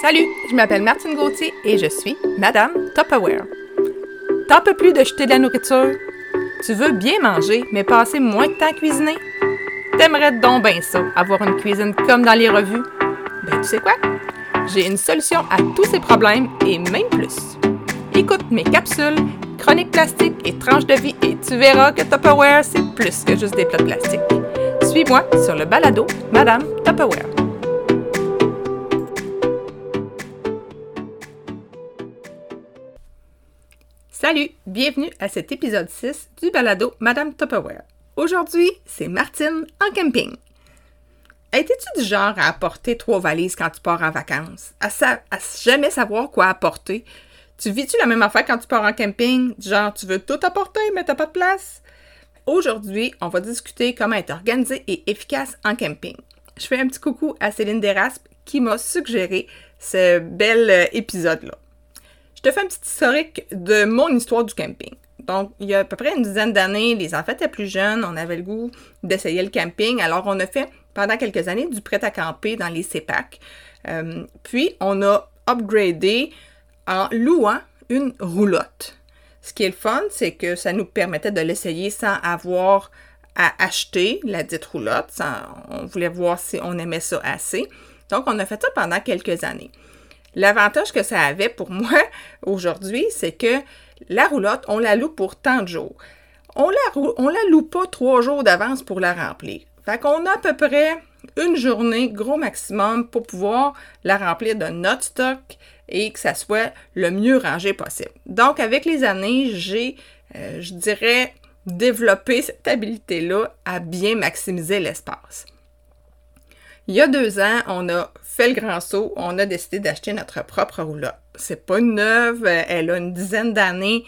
Salut, je m'appelle Martine Gauthier et je suis Madame Tupperware. T'en peux plus de de la nourriture? Tu veux bien manger, mais passer moins de temps à cuisiner? T'aimerais donc bien ça, avoir une cuisine comme dans les revues? Ben, tu sais quoi? J'ai une solution à tous ces problèmes et même plus. Écoute mes capsules, chroniques plastiques et tranches de vie et tu verras que Tupperware, c'est plus que juste des plats de plastique. Suis-moi sur le balado Madame Tupperware. Salut, bienvenue à cet épisode 6 du balado Madame Tupperware. Aujourd'hui, c'est Martine en camping. Étais-tu du genre à apporter trois valises quand tu pars en vacances? À, jamais savoir quoi apporter? Tu vis-tu la même affaire quand tu pars en camping? Genre, tu veux tout apporter, mais t'as pas de place? Aujourd'hui, on va discuter comment être organisé et efficace en camping. Je fais un petit coucou à Céline Deraspe qui m'a suggéré ce bel euh, épisode-là. Je te fais un petit historique de mon histoire du camping. Donc, il y a à peu près une dizaine d'années, les enfants étaient plus jeunes, on avait le goût d'essayer le camping. Alors, on a fait pendant quelques années du prêt à camper dans les CEPAC. Euh, puis, on a upgradé en louant une roulotte. Ce qui est le fun, c'est que ça nous permettait de l'essayer sans avoir à acheter la dite roulotte. on voulait voir si on aimait ça assez. Donc, on a fait ça pendant quelques années. L'avantage que ça avait pour moi aujourd'hui, c'est que la roulotte, on la loue pour tant de jours. On la, on la loue pas trois jours d'avance pour la remplir. Fait qu'on a à peu près une journée, gros maximum, pour pouvoir la remplir de notre stock et que ça soit le mieux rangé possible. Donc, avec les années, j'ai, euh, je dirais, développé cette habilité-là à bien maximiser l'espace. Il y a deux ans, on a fait le grand saut, on a décidé d'acheter notre propre roulotte. C'est pas une neuve, elle a une dizaine d'années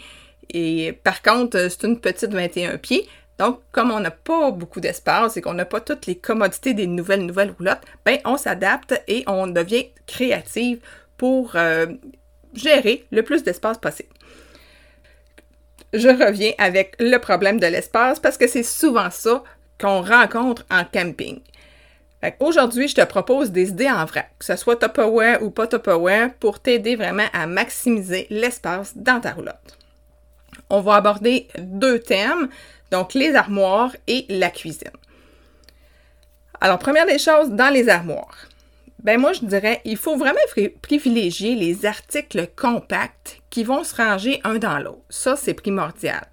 et par contre, c'est une petite 21 pieds. Donc, comme on n'a pas beaucoup d'espace et qu'on n'a pas toutes les commodités des nouvelles nouvelles roulottes, ben on s'adapte et on devient créative pour euh, gérer le plus d'espace possible. Je reviens avec le problème de l'espace parce que c'est souvent ça qu'on rencontre en camping. Aujourd'hui, je te propose des idées en vrac, que ce soit Tupperware ou pas Tupperware, pour t'aider vraiment à maximiser l'espace dans ta roulotte. On va aborder deux thèmes, donc les armoires et la cuisine. Alors, première des choses, dans les armoires. Ben moi, je dirais, il faut vraiment privilégier les articles compacts qui vont se ranger un dans l'autre. Ça, c'est primordial.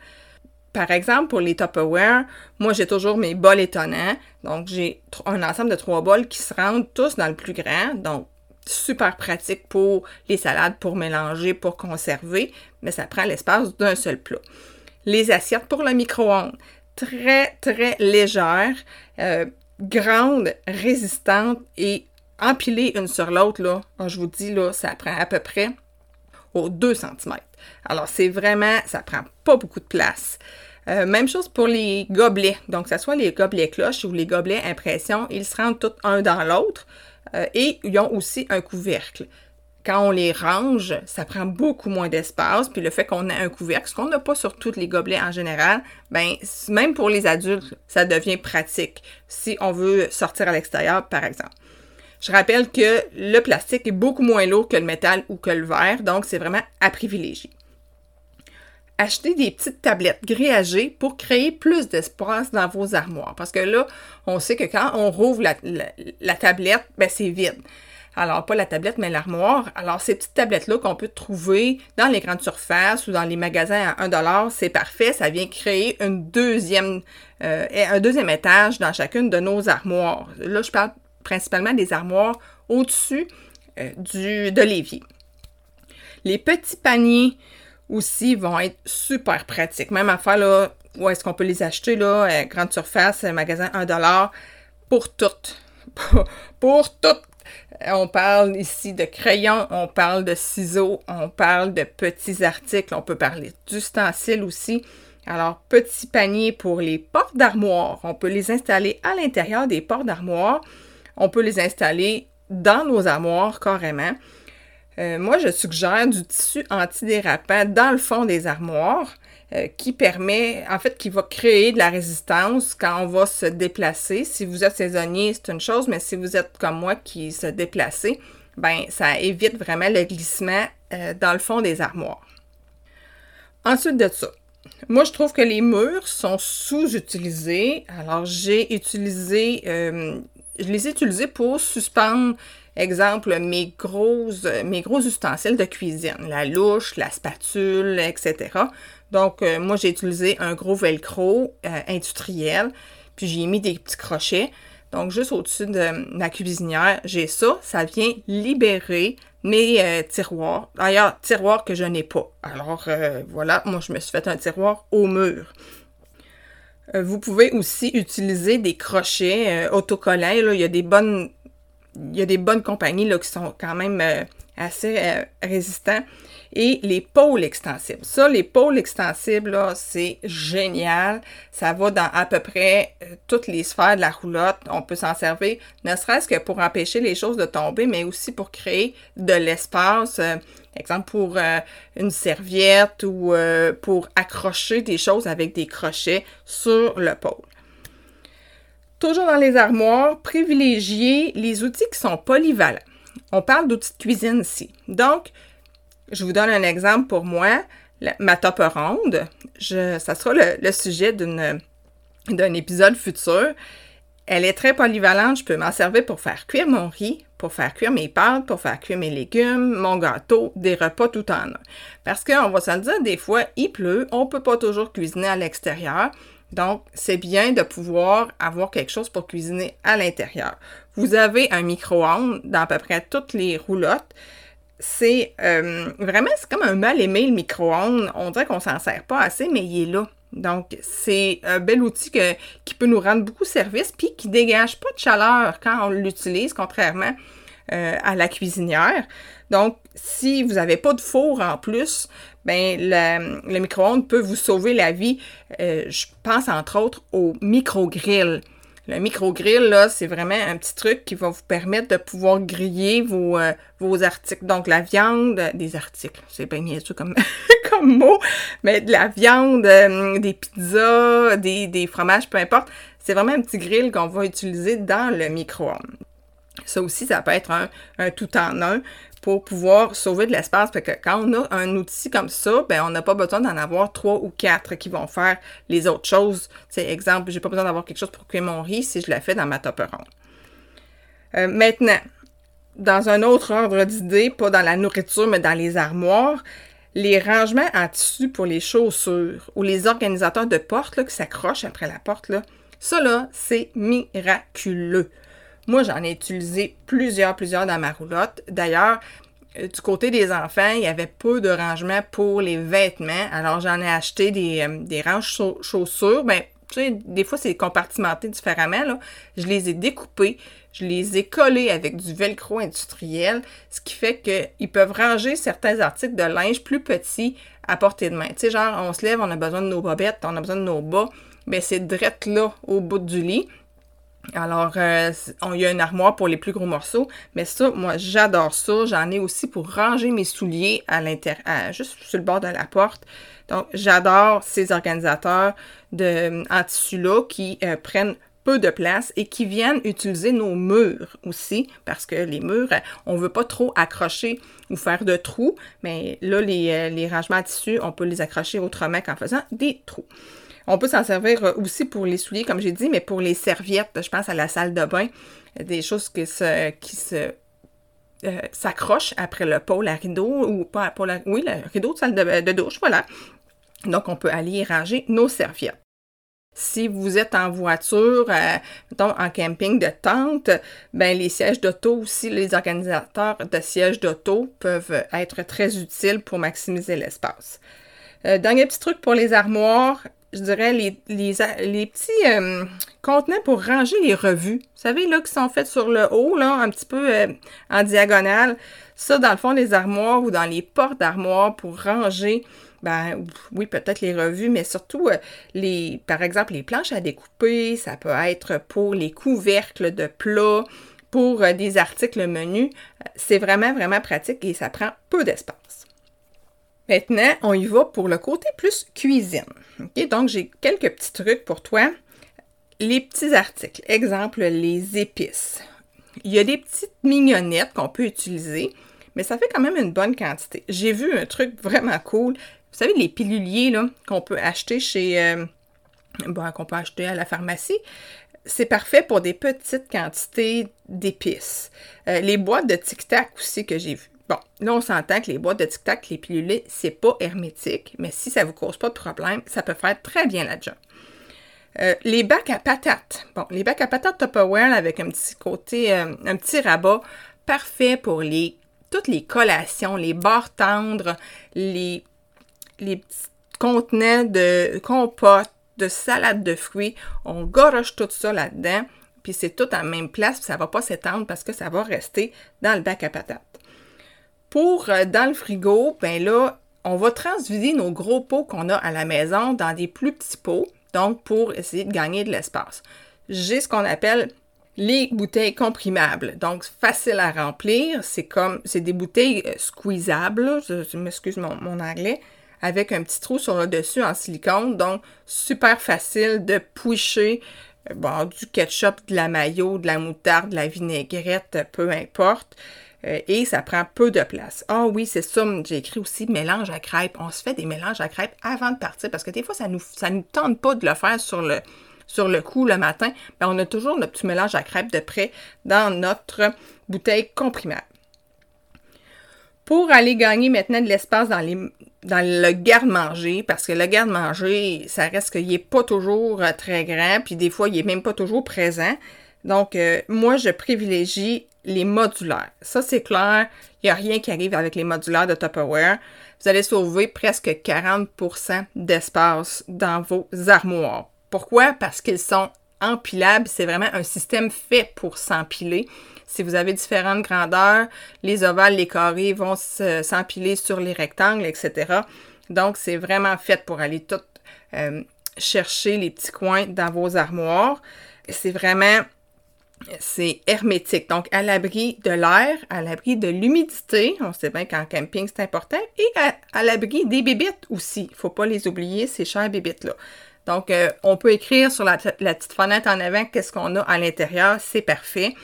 Par exemple, pour les Tupperware, moi j'ai toujours mes bols étonnants. Donc j'ai un ensemble de trois bols qui se rendent tous dans le plus grand. Donc super pratique pour les salades, pour mélanger, pour conserver, mais ça prend l'espace d'un seul plat. Les assiettes pour le micro-ondes, très très légères, euh, grandes, résistantes et empilées une sur l'autre, je vous dis, là, ça prend à peu près aux 2 cm. Alors, c'est vraiment, ça prend pas beaucoup de place. Euh, même chose pour les gobelets. Donc, que ce soit les gobelets cloches ou les gobelets impression, ils se rendent tous un dans l'autre euh, et ils ont aussi un couvercle. Quand on les range, ça prend beaucoup moins d'espace. Puis le fait qu'on ait un couvercle, ce qu'on n'a pas sur tous les gobelets en général, ben même pour les adultes, ça devient pratique si on veut sortir à l'extérieur, par exemple. Je rappelle que le plastique est beaucoup moins lourd que le métal ou que le verre, donc c'est vraiment à privilégier. Achetez des petites tablettes grillagées pour créer plus d'espace dans vos armoires. Parce que là, on sait que quand on rouvre la, tablette, ben c'est vide. Alors, pas la tablette, mais l'armoire. Alors, ces petites tablettes-là qu'on peut trouver dans les grandes surfaces ou dans les magasins à 1$, c'est parfait. Ça vient créer deuxième, euh, un deuxième étage dans chacune de nos armoires. Là, je parle principalement des armoires au-dessus euh, de l'évier. Les petits paniers aussi vont être super pratiques. Même affaire, là, où est-ce qu'on peut les acheter, là, à grande surface, magasin 1$, pour toutes. pour toutes. On parle ici de crayons, on parle de ciseaux, on parle de petits articles, on peut parler d'ustensiles aussi. Alors, petits paniers pour les portes d'armoire. On peut les installer à l'intérieur des portes d'armoire on peut les installer dans nos armoires carrément. Euh, moi, je suggère du tissu antidérapant dans le fond des armoires euh, qui permet, en fait, qui va créer de la résistance quand on va se déplacer. Si vous êtes saisonnier, c'est une chose, mais si vous êtes comme moi qui se déplacez, ben ça évite vraiment le glissement euh, dans le fond des armoires. Ensuite de ça, moi je trouve que les murs sont sous-utilisés. Alors j'ai utilisé, je les ai utilisés pour suspendre, exemple, mes gros ustensiles de cuisine, la louche, la spatule, etc. Donc euh, moi j'ai utilisé un gros velcro industriel, puis j'ai mis des petits crochets. Donc, juste au-dessus de ma cuisinière, j'ai ça. Ça vient libérer mes euh, tiroirs. D'ailleurs, tiroirs que je n'ai pas. Alors, euh, voilà, moi, je me suis fait un tiroir au mur. Euh, vous pouvez aussi utiliser des crochets autocollants. Là. Il, y a des bonnes, il y a des bonnes compagnies là, qui sont quand même assez résistants et les pôles extensibles. Ça, les pôles extensibles, c'est génial. Ça va dans à peu près euh, toutes les sphères de la roulotte. On peut s'en servir, ne serait-ce que pour empêcher les choses de tomber, mais aussi pour créer de l'espace. Euh, exemple pour euh, une serviette ou pour accrocher des choses avec des crochets sur le pôle. Toujours dans les armoires, privilégiez les outils qui sont polyvalents. On parle d'outils de cuisine ici. Donc, je vous donne un exemple pour moi. ma top ronde, ça sera le, sujet d'un épisode futur. Elle est très polyvalente. Je peux m'en servir pour faire cuire mon riz, pour faire cuire mes pâtes, pour faire cuire mes légumes, mon gâteau, des repas tout en un. Parce qu'on va se le dire, des fois, il pleut, on ne peut pas toujours cuisiner à l'extérieur. Donc, c'est bien de pouvoir avoir quelque chose pour cuisiner à l'intérieur. Vous avez un micro-ondes dans à peu près toutes les roulottes c'est euh, vraiment, c'est comme un mal aimé le micro-ondes. On dirait qu'on s'en sert pas assez, mais il est là. Donc, c'est un bel outil qui peut nous rendre beaucoup service, puis qui dégage pas de chaleur quand on l'utilise, contrairement euh, à la cuisinière. Donc, si vous n'avez pas de four en plus, ben le, micro-ondes peut vous sauver la vie. Euh, je pense entre autres au micro-grill. Le micro-grill, là, c'est vraiment un petit truc qui va vous permettre de pouvoir griller vos, euh, vos articles. Donc, la viande, des articles, c'est pas niaiseux comme, comme mot, mais de la viande, euh, des pizzas, des, des fromages, peu importe. C'est vraiment un petit grill qu'on va utiliser dans le micro-ondes. Ça aussi, ça peut être un, tout en un pour pouvoir sauver de l'espace. Parce que quand on a un outil comme ça, ben on n'a pas besoin d'en avoir trois ou quatre qui vont faire les autres choses. C'est exemple, j'ai pas besoin d'avoir quelque chose pour cuire mon riz si je la fais dans ma top ronde. Euh, maintenant, dans un autre ordre d'idée, pas dans la nourriture, mais dans les armoires, les rangements en tissu pour les chaussures ou les organisateurs de porte qui s'accrochent après la porte, là, ça là, c'est miraculeux. Moi, j'en ai utilisé plusieurs, plusieurs dans ma roulotte. D'ailleurs, euh, du côté des enfants, il y avait peu de rangement pour les vêtements. Alors, j'en ai acheté des, euh, des ranges chaussures. Ben, tu sais, des fois, c'est compartimenté différemment. Là. Je les ai découpés, je les ai collés avec du velcro industriel, ce qui fait qu'ils peuvent ranger certains articles de linge plus petits à portée de main. Tu sais, genre, on se lève, on a besoin de nos bobettes, on a besoin de nos bas, mais c'est direct là, au bout du lit. Alors, euh, il y a une armoire pour les plus gros morceaux, mais ça, moi, j'adore ça. J'en ai aussi pour ranger mes souliers à l'intérieur, juste sur le bord de la porte. Donc, j'adore ces organisateurs de, en tissu-là qui euh, prennent peu de place et qui viennent utiliser nos murs aussi, parce que les murs, on ne veut pas trop accrocher ou faire de trous, mais là, les, euh, les rangements en tissu, on peut les accrocher autrement qu'en faisant des trous. On peut s'en servir euh, aussi pour les souliers, comme j'ai dit, mais pour les serviettes, je pense à la salle de bain, des choses qui euh, s'accrochent après le pôle à rideau, ou pas la, oui, le rideau de salle de, douche, voilà. Donc, on peut aller ranger nos serviettes. Si vous êtes en voiture, euh, mettons en camping de tente, ben les sièges d'auto aussi, les organisateurs de sièges d'auto peuvent être très utiles pour maximiser l'espace. dernier petit truc pour les armoires, je dirais, les, les, petits euh, contenants pour ranger les revues. Vous savez, là, qui sont faits sur le haut, là, un petit peu euh, en diagonale. Ça, dans le fond, les armoires ou dans les portes d'armoires pour ranger, ben, oui, peut-être les revues, mais surtout, euh, les, par exemple, les planches à découper, ça peut être pour les couvercles de plats, pour des articles menus. C'est vraiment, vraiment pratique et ça prend peu d'espace. Maintenant, on y va pour le côté plus cuisine. Donc, j'ai quelques petits trucs pour toi. Les petits articles. Exemple, les épices. Il y a des petites mignonnettes qu'on peut utiliser, mais ça fait quand même une bonne quantité. J'ai vu un truc vraiment cool. Vous savez, les piluliers qu'on peut acheter chez. Euh, bon, qu'on peut acheter à la pharmacie. C'est parfait pour des petites quantités d'épices. Euh, les boîtes de tic-tac aussi que j'ai vues. Bon, là, on s'entend que les boîtes de tic-tac, les piluliers, c'est pas hermétique, mais si ça vous cause pas de problème, ça peut faire très bien la job. Euh, les bacs à patates. Bon, les bacs à patates Tupperware avec un petit côté, euh, un petit rabat, parfait pour toutes les collations, les barres tendres, les, petits contenants de compote, de salade de fruits. On goroche tout ça là-dedans, puis c'est tout en même place, puis ça va pas s'étendre parce que ça va rester dans le bac à patates. Pour euh, dans le frigo, ben là, on va transvider nos gros pots qu'on a à la maison dans des plus petits pots, donc pour essayer de gagner de l'espace. J'ai ce qu'on appelle les bouteilles comprimables. Donc, facile à remplir. C'est comme, c'est des bouteilles euh, squeezables, je, m'excuse mon, anglais, avec un petit trou sur le dessus en silicone. Donc, super facile de poucher euh, bon, du ketchup, de la mayo, de la moutarde, de la vinaigrette, peu importe. Euh, et ça prend peu de place. Ah oui, c'est ça, j'ai écrit aussi mélange à crêpes. On se fait des mélanges à crêpes avant de partir parce que des fois, ça nous, ça nous tente pas de le faire sur le, coup le matin. on a toujours notre petit mélange à crêpes de près dans notre bouteille comprimable. Pour aller gagner maintenant de l'espace dans, le garde-manger, parce que le garde-manger, ça reste qu'il n'est pas toujours euh, très grand, puis des fois, il n'est même pas toujours présent. Donc, euh, moi, je privilégie les modulaires. Ça, c'est clair. Il n'y a rien qui arrive avec les modulaires de Tupperware. Vous allez sauver presque 40% d'espace dans vos armoires. Pourquoi? Parce qu'ils sont empilables. C'est vraiment un système fait pour s'empiler. Si vous avez différentes grandeurs, les ovales, les carrés vont s'empiler sur les rectangles, etc. Donc, c'est vraiment fait pour aller tout euh, chercher les petits coins dans vos armoires. C'est vraiment c'est hermétique, donc à l'abri de l'air, à l'abri de l'humidité, on sait bien qu'en camping c'est important, et à, l'abri des bébites aussi. Il ne faut pas les oublier, ces chères bébites-là. Donc, euh, on peut écrire sur la, petite fenêtre en avant qu'est-ce qu'on a à l'intérieur, c'est parfait.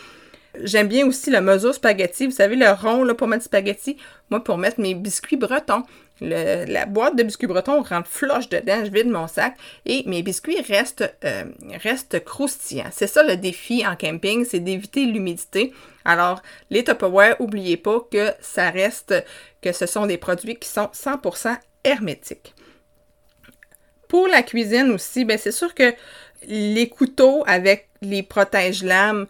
J'aime bien aussi le mesure spaghetti. Vous savez, le rond là, pour mettre spaghetti. Moi, pour mettre mes biscuits bretons, la boîte de biscuits bretons rentre floche dedans, je vide mon sac et mes biscuits restent, euh, restent croustillants. C'est ça le défi en camping, c'est d'éviter l'humidité. Alors, les Tupperware, n'oubliez pas que ça reste, que ce sont des produits qui sont 100% hermétiques. Pour la cuisine aussi, ben c'est sûr que les couteaux avec les protège-lames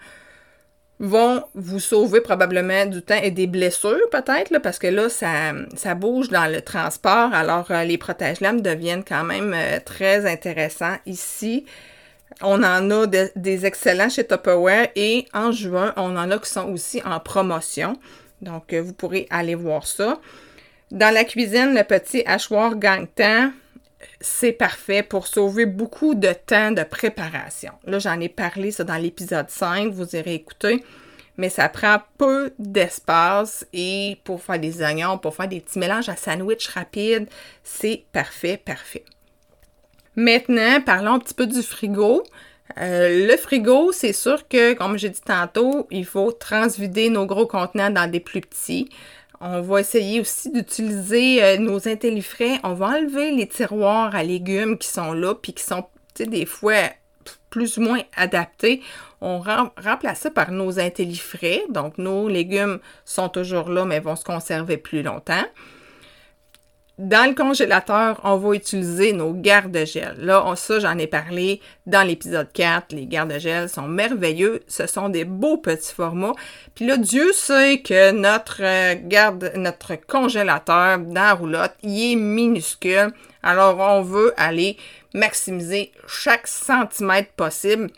vont vous sauver probablement du temps et des blessures peut-être, parce que là, ça, bouge dans le transport. Alors, euh, les protège-lames deviennent quand même euh, très intéressants ici. On en a des excellents chez Tupperware et en juin, on en a qui sont aussi en promotion. Donc, euh, vous pourrez aller voir ça. Dans la cuisine, le petit hachoir gang-temps, c'est parfait pour sauver beaucoup de temps de préparation. Là, j'en ai parlé ça dans l'épisode 5, vous irez écouter, mais ça prend peu d'espace et pour faire des oignons, pour faire des petits mélanges à sandwich rapides, c'est parfait, parfait. Maintenant, parlons un petit peu du frigo. Euh, le frigo, c'est sûr que, comme j'ai dit tantôt, il faut transvider nos gros contenants dans des plus petits. On va essayer aussi d'utiliser euh, nos intellifrais. On va enlever les tiroirs à légumes qui sont là, puis qui sont, des fois plus ou moins adaptés. On remplace ça par nos intellifrais. Donc, nos légumes sont toujours là, mais vont se conserver plus longtemps. Dans le congélateur, on va utiliser nos gardes-gel. Là, ça, j'en ai parlé dans l'épisode 4. Les gardes-gel sont merveilleux. Ce sont des beaux petits formats. Puis là, Dieu sait que notre euh, garde, notre congélateur dans la roulotte, il est minuscule. Alors, on veut aller maximiser chaque centimètre possible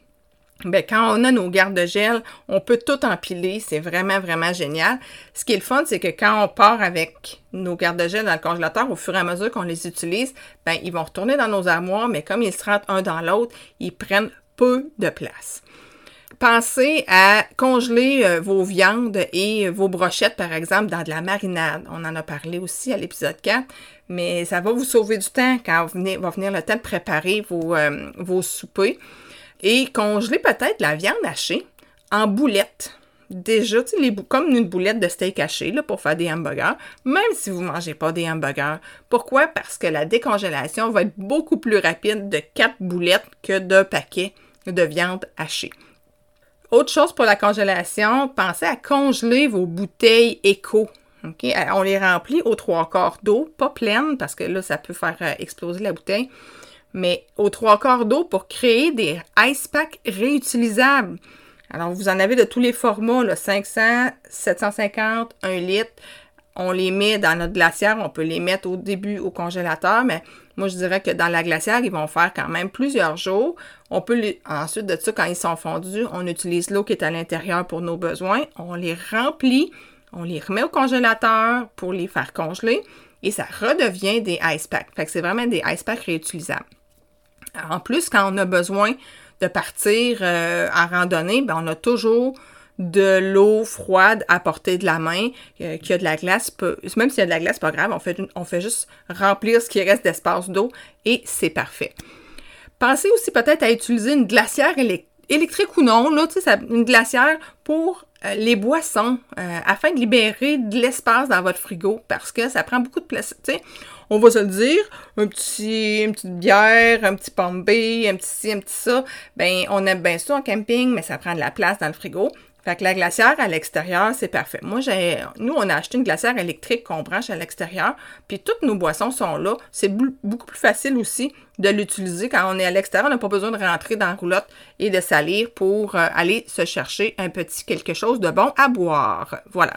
ben, quand on a nos gardes-gel, on peut tout empiler. C'est vraiment, vraiment génial. Ce qui est le fun, c'est que quand on part avec nos gardes-gel dans le congélateur, au fur et à mesure qu'on les utilise, ben, ils vont retourner dans nos armoires, mais comme ils se rentrent un dans l'autre, ils prennent peu de place. Pensez à congeler euh, vos viandes et vos brochettes, par exemple, dans de la marinade. On en a parlé aussi à l'épisode 4, mais ça va vous sauver du temps quand va venir le temps de préparer vos, euh, vos soupers et congeler peut-être la viande hachée en boulettes. déjà, comme une boulette de steak haché là, pour faire des hamburgers, même si vous ne mangez pas des hamburgers. Pourquoi? Parce que la décongélation va être beaucoup plus rapide de 4 boulettes que d'un paquet de viande hachée. Autre chose pour la congélation, pensez à congeler vos bouteilles éco. On les remplit aux trois quarts d'eau, pas pleine parce que là, ça peut faire euh, exploser la bouteille, mais aux trois quarts d'eau pour créer des ice packs réutilisables. Alors, vous en avez de tous les formats, là, 500, 750, 1 litre. On les met dans notre glacière. On peut les mettre au début au congélateur, mais moi, je dirais que dans la glacière, ils vont faire quand même plusieurs jours. On peut ensuite de ça, quand ils sont fondus, on utilise l'eau qui est à l'intérieur pour nos besoins. On les remplit, on les remet au congélateur pour les faire congeler et ça redevient des ice packs. Fait que c'est vraiment des ice packs réutilisables. En plus, quand on a besoin de partir euh, en randonnée, ben, on a toujours de l'eau froide à portée de la main, euh, qu'il y a de la glace, même s'il y a de la glace, pas grave, on fait, juste remplir ce qui reste d'espace d'eau et c'est parfait. Pensez aussi peut-être à utiliser une glacière électrique ou non, là, une glacière pour les boissons, afin de libérer de l'espace dans votre frigo, parce que ça prend beaucoup de place on va se le dire, un petit, une petite bière, un petit pombé, un petit ci, un petit ça, ben on aime bien ça en camping, mais ça prend de la place dans le frigo. Fait que la glacière à l'extérieur, c'est parfait. Moi, j'ai, nous, on a acheté une glacière électrique qu'on branche à l'extérieur, puis toutes nos boissons sont là. C'est beaucoup plus facile aussi de l'utiliser quand on est à l'extérieur. On n'a pas besoin de rentrer dans la roulotte et de salir pour euh, aller se chercher un petit quelque chose de bon à boire. Voilà.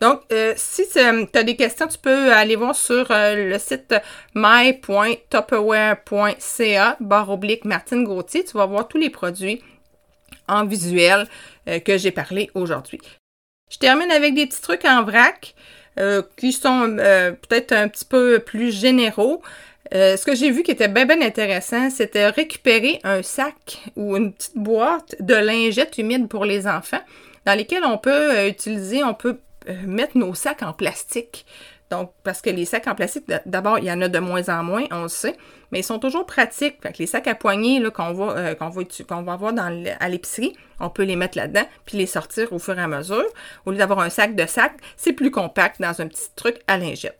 Donc, euh, si tu as des questions, tu peux aller voir sur euh, le site my.tupperware.ca barre oblique Martine Gauthier. Tu vas voir tous les produits en visuel euh, que j'ai parlé aujourd'hui. Je termine avec des petits trucs en vrac qui sont peut-être un petit peu plus généraux. ce que j'ai vu qui était bien, bien intéressant, c'était récupérer un sac ou une petite boîte de lingettes humides pour les enfants dans lesquelles on peut utiliser, on peut euh, mettre nos sacs en plastique. Donc, parce que les sacs en plastique, d'abord, il y en a de moins en moins, on le sait, mais ils sont toujours pratiques. Fait que les sacs à poignée qu'on va, euh, avoir à l'épicerie, on peut les mettre là-dedans, puis les sortir au fur et à mesure. Au lieu d'avoir un sac de sac, c'est plus compact dans un petit truc à lingette.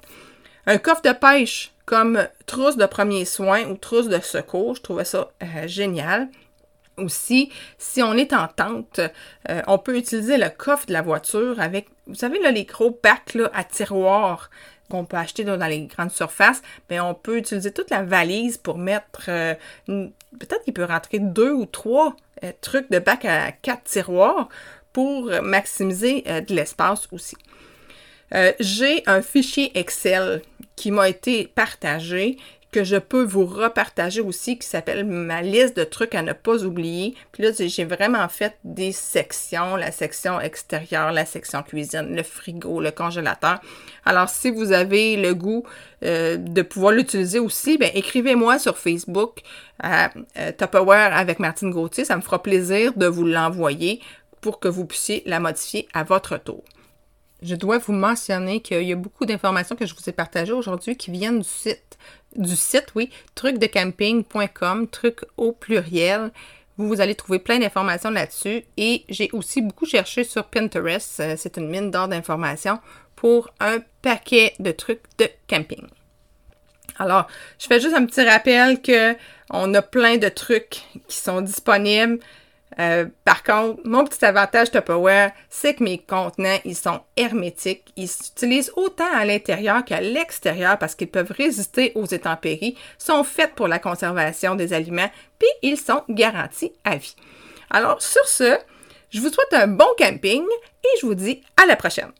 Un coffre de pêche comme trousse de premier soin ou trousse de secours, je trouvais ça euh, génial. Aussi, si on est en tente, euh, on peut utiliser le coffre de la voiture avec, vous savez, là, les gros bacs à tiroirs qu'on peut acheter dans les grandes surfaces, mais on peut utiliser toute la valise pour mettre, euh, peut-être qu'il peut rentrer deux ou trois euh, trucs de bac à quatre tiroirs pour maximiser de l'espace aussi. J'ai un fichier Excel qui m'a été partagé que je peux vous repartager aussi qui s'appelle ma liste de trucs à ne pas oublier. Puis là, j'ai vraiment fait des sections, la section extérieure, la section cuisine, le frigo, le congélateur. Alors, si vous avez le goût euh, de pouvoir l'utiliser aussi, ben, écrivez-moi sur Facebook à euh, avec Martine Gauthier. Ça me fera plaisir de vous l'envoyer pour que vous puissiez la modifier à votre tour. Je dois vous mentionner qu'il y a beaucoup d'informations que je vous ai partagées aujourd'hui qui viennent du site du site, oui, trucdecamping.com, truc au pluriel. Vous, vous allez trouver plein d'informations là-dessus. Et j'ai aussi beaucoup cherché sur Pinterest. Euh, c'est une mine d'or d'informations pour un paquet de trucs de camping. Alors, je fais juste un petit rappel que on a plein de trucs qui sont disponibles euh, par contre, mon petit avantage Tupperware, c'est que mes contenants, ils sont hermétiques. Ils s'utilisent autant à l'intérieur qu'à l'extérieur parce qu'ils peuvent résister aux intempéries, sont faits pour la conservation des aliments, puis ils sont garantis à vie. Alors, sur ce, je vous souhaite un bon camping et je vous dis à la prochaine.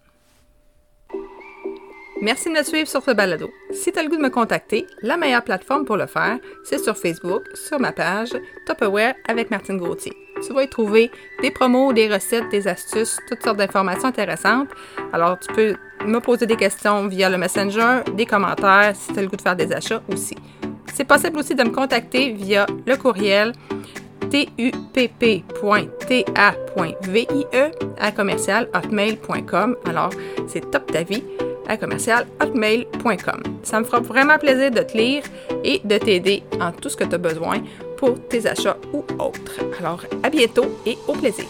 Merci de me suivre sur ce balado. Si tu as le goût de me contacter, la meilleure plateforme pour le faire, c'est sur Facebook, sur ma page Tupperware avec Martine Gauthier. Tu vas y trouver des promos, des recettes, des astuces, toutes sortes d'informations intéressantes. Alors, tu peux me poser des questions via le Messenger, des commentaires si tu as le goût de faire des achats aussi. C'est possible aussi de me contacter via le courriel tupp.ta.vie à commercial Alors, c'est top ta vie à commercial Ça me fera vraiment plaisir de te lire et de t'aider en tout ce que tu as besoin tes achats ou autres. Alors, à bientôt et au plaisir.